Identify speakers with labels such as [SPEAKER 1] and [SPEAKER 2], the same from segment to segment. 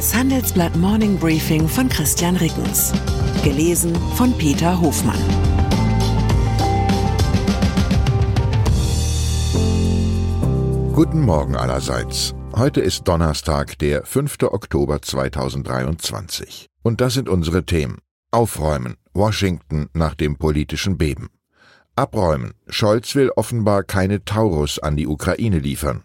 [SPEAKER 1] Das Handelsblatt Morning Briefing von Christian Rickens. Gelesen von Peter Hofmann.
[SPEAKER 2] Guten Morgen allerseits. Heute ist Donnerstag, der 5. Oktober 2023. Und das sind unsere Themen. Aufräumen. Washington nach dem politischen Beben. Abräumen. Scholz will offenbar keine Taurus an die Ukraine liefern.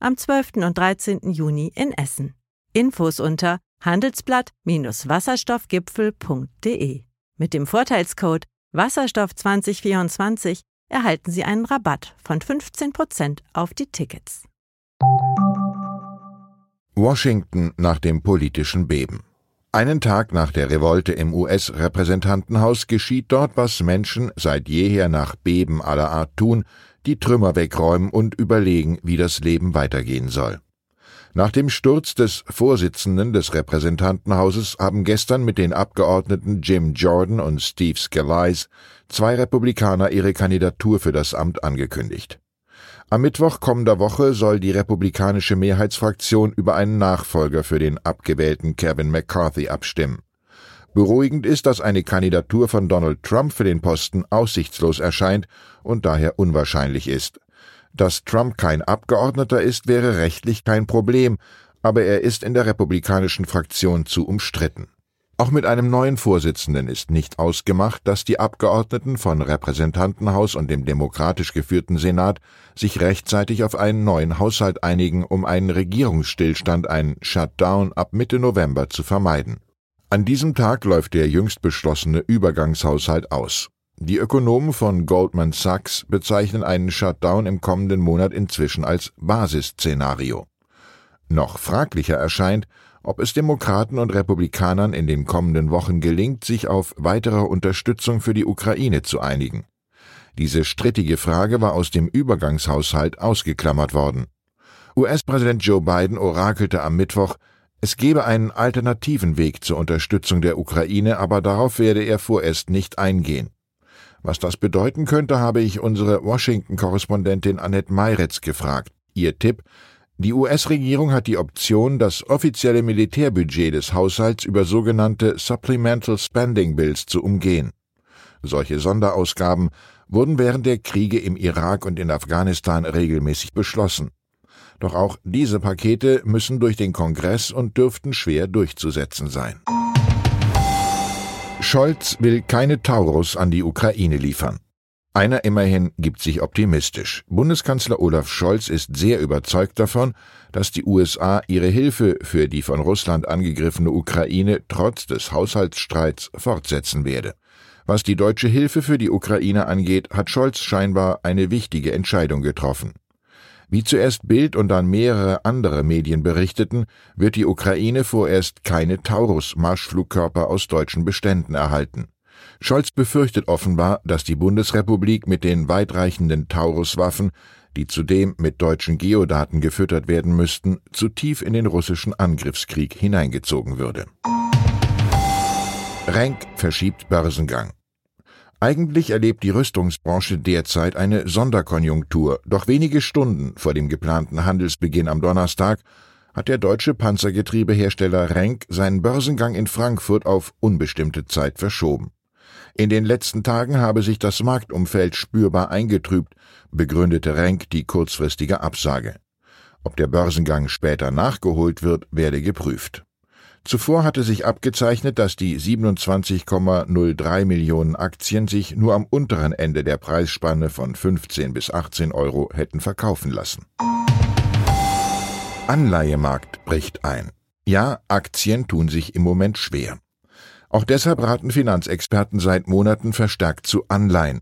[SPEAKER 3] am 12. und 13. Juni in Essen. Infos unter handelsblatt-wasserstoffgipfel.de. Mit dem Vorteilscode Wasserstoff 2024 erhalten Sie einen Rabatt von 15% auf die Tickets.
[SPEAKER 2] Washington nach dem politischen Beben. Einen Tag nach der Revolte im US-Repräsentantenhaus geschieht dort, was Menschen seit jeher nach Beben aller Art tun, die Trümmer wegräumen und überlegen, wie das Leben weitergehen soll. Nach dem Sturz des Vorsitzenden des Repräsentantenhauses haben gestern mit den Abgeordneten Jim Jordan und Steve Scalise zwei Republikaner ihre Kandidatur für das Amt angekündigt. Am Mittwoch kommender Woche soll die republikanische Mehrheitsfraktion über einen Nachfolger für den abgewählten Kevin McCarthy abstimmen. Beruhigend ist, dass eine Kandidatur von Donald Trump für den Posten aussichtslos erscheint und daher unwahrscheinlich ist. Dass Trump kein Abgeordneter ist, wäre rechtlich kein Problem, aber er ist in der republikanischen Fraktion zu umstritten. Auch mit einem neuen Vorsitzenden ist nicht ausgemacht, dass die Abgeordneten von Repräsentantenhaus und dem demokratisch geführten Senat sich rechtzeitig auf einen neuen Haushalt einigen, um einen Regierungsstillstand, einen Shutdown ab Mitte November zu vermeiden. An diesem Tag läuft der jüngst beschlossene Übergangshaushalt aus. Die Ökonomen von Goldman Sachs bezeichnen einen Shutdown im kommenden Monat inzwischen als Basisszenario. Noch fraglicher erscheint, ob es Demokraten und Republikanern in den kommenden Wochen gelingt, sich auf weitere Unterstützung für die Ukraine zu einigen. Diese strittige Frage war aus dem Übergangshaushalt ausgeklammert worden. US-Präsident Joe Biden orakelte am Mittwoch, es gebe einen alternativen Weg zur Unterstützung der Ukraine, aber darauf werde er vorerst nicht eingehen. Was das bedeuten könnte, habe ich unsere Washington-Korrespondentin Annette Meiretz gefragt. Ihr Tipp, die US-Regierung hat die Option, das offizielle Militärbudget des Haushalts über sogenannte Supplemental Spending Bills zu umgehen. Solche Sonderausgaben wurden während der Kriege im Irak und in Afghanistan regelmäßig beschlossen. Doch auch diese Pakete müssen durch den Kongress und dürften schwer durchzusetzen sein. Scholz will keine Taurus an die Ukraine liefern. Einer immerhin gibt sich optimistisch. Bundeskanzler Olaf Scholz ist sehr überzeugt davon, dass die USA ihre Hilfe für die von Russland angegriffene Ukraine trotz des Haushaltsstreits fortsetzen werde. Was die deutsche Hilfe für die Ukraine angeht, hat Scholz scheinbar eine wichtige Entscheidung getroffen. Wie zuerst Bild und dann mehrere andere Medien berichteten, wird die Ukraine vorerst keine Taurus-Marschflugkörper aus deutschen Beständen erhalten. Scholz befürchtet offenbar, dass die Bundesrepublik mit den weitreichenden Taurus-Waffen, die zudem mit deutschen Geodaten gefüttert werden müssten, zu tief in den russischen Angriffskrieg hineingezogen würde. Renk verschiebt Börsengang. Eigentlich erlebt die Rüstungsbranche derzeit eine Sonderkonjunktur, doch wenige Stunden vor dem geplanten Handelsbeginn am Donnerstag hat der deutsche Panzergetriebehersteller Renk seinen Börsengang in Frankfurt auf unbestimmte Zeit verschoben. In den letzten Tagen habe sich das Marktumfeld spürbar eingetrübt, begründete Renk die kurzfristige Absage. Ob der Börsengang später nachgeholt wird, werde geprüft. Zuvor hatte sich abgezeichnet, dass die 27,03 Millionen Aktien sich nur am unteren Ende der Preisspanne von 15 bis 18 Euro hätten verkaufen lassen. Anleihemarkt bricht ein. Ja, Aktien tun sich im Moment schwer. Auch deshalb raten Finanzexperten seit Monaten verstärkt zu Anleihen.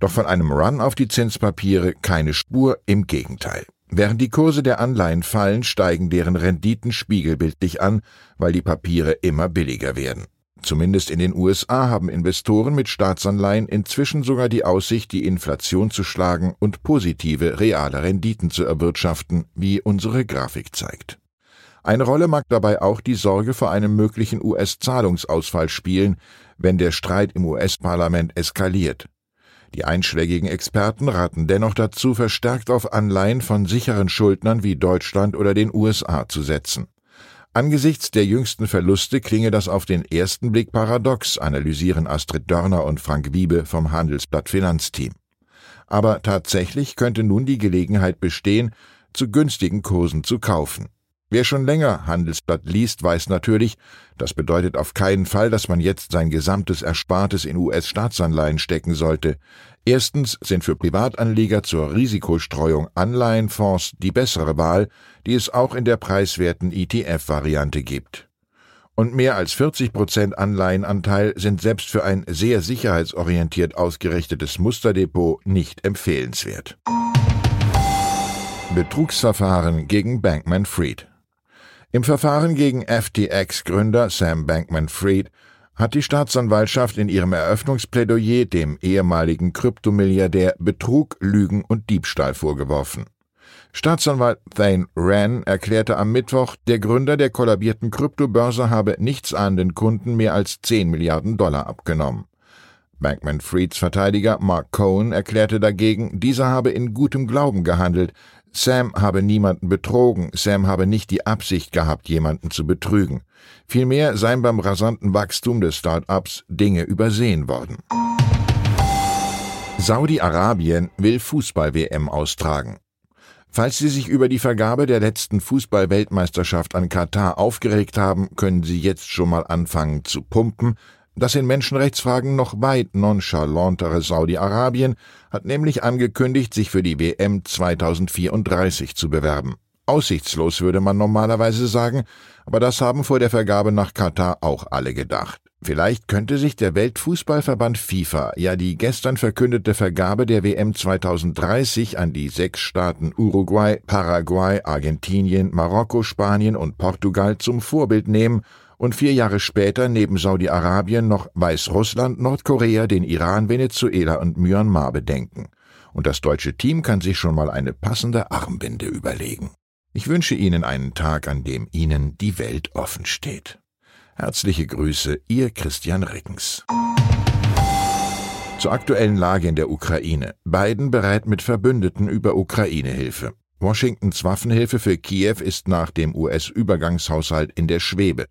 [SPEAKER 2] Doch von einem Run auf die Zinspapiere keine Spur, im Gegenteil. Während die Kurse der Anleihen fallen, steigen deren Renditen spiegelbildlich an, weil die Papiere immer billiger werden. Zumindest in den USA haben Investoren mit Staatsanleihen inzwischen sogar die Aussicht, die Inflation zu schlagen und positive reale Renditen zu erwirtschaften, wie unsere Grafik zeigt. Eine Rolle mag dabei auch die Sorge vor einem möglichen US-Zahlungsausfall spielen, wenn der Streit im US-Parlament eskaliert. Die einschlägigen Experten raten dennoch dazu, verstärkt auf Anleihen von sicheren Schuldnern wie Deutschland oder den USA zu setzen. Angesichts der jüngsten Verluste klinge das auf den ersten Blick paradox, analysieren Astrid Dörner und Frank Wiebe vom Handelsblatt Finanzteam. Aber tatsächlich könnte nun die Gelegenheit bestehen, zu günstigen Kursen zu kaufen. Wer schon länger Handelsblatt liest, weiß natürlich, das bedeutet auf keinen Fall, dass man jetzt sein gesamtes Erspartes in US-Staatsanleihen stecken sollte. Erstens sind für Privatanleger zur Risikostreuung Anleihenfonds die bessere Wahl, die es auch in der preiswerten ETF-Variante gibt. Und mehr als 40 Prozent Anleihenanteil sind selbst für ein sehr sicherheitsorientiert ausgerichtetes Musterdepot nicht empfehlenswert. Betrugsverfahren gegen Bankman Fried im Verfahren gegen FTX-Gründer Sam Bankman-Fried hat die Staatsanwaltschaft in ihrem Eröffnungsplädoyer dem ehemaligen Kryptomilliardär Betrug, Lügen und Diebstahl vorgeworfen. Staatsanwalt Thane Wren erklärte am Mittwoch, der Gründer der kollabierten Kryptobörse habe nichtsahnenden Kunden mehr als 10 Milliarden Dollar abgenommen. Bankman-Frieds Verteidiger Mark Cohen erklärte dagegen, dieser habe in gutem Glauben gehandelt, Sam habe niemanden betrogen, Sam habe nicht die Absicht gehabt, jemanden zu betrügen. Vielmehr seien beim rasanten Wachstum des Start-ups Dinge übersehen worden. Saudi-Arabien will Fußball-WM austragen. Falls Sie sich über die Vergabe der letzten Fußball-Weltmeisterschaft an Katar aufgeregt haben, können Sie jetzt schon mal anfangen zu pumpen, das in Menschenrechtsfragen noch weit nonchalantere Saudi-Arabien hat nämlich angekündigt, sich für die WM 2034 zu bewerben. Aussichtslos würde man normalerweise sagen, aber das haben vor der Vergabe nach Katar auch alle gedacht. Vielleicht könnte sich der Weltfußballverband FIFA ja die gestern verkündete Vergabe der WM 2030 an die sechs Staaten Uruguay, Paraguay, Argentinien, Marokko, Spanien und Portugal zum Vorbild nehmen und vier Jahre später neben Saudi-Arabien noch Weißrussland, Nordkorea, den Iran, Venezuela und Myanmar bedenken. Und das deutsche Team kann sich schon mal eine passende Armbinde überlegen. Ich wünsche Ihnen einen Tag, an dem Ihnen die Welt offen steht. Herzliche Grüße, Ihr Christian Rickens. Zur aktuellen Lage in der Ukraine. Biden bereit mit Verbündeten über Ukraine-Hilfe. Washingtons Waffenhilfe für Kiew ist nach dem US-Übergangshaushalt in der Schwebe.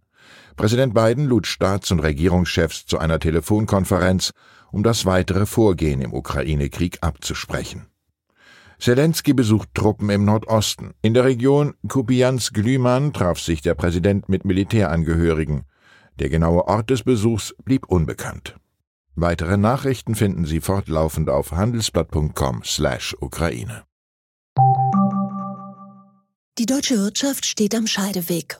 [SPEAKER 2] Präsident Biden lud Staats- und Regierungschefs zu einer Telefonkonferenz, um das weitere Vorgehen im Ukraine-Krieg abzusprechen. Zelensky besucht Truppen im Nordosten. In der Region Kupiansk-Glüman traf sich der Präsident mit Militärangehörigen. Der genaue Ort des Besuchs blieb unbekannt. Weitere Nachrichten finden Sie fortlaufend auf handelsblatt.com/Ukraine.
[SPEAKER 4] Die deutsche Wirtschaft steht am Scheideweg.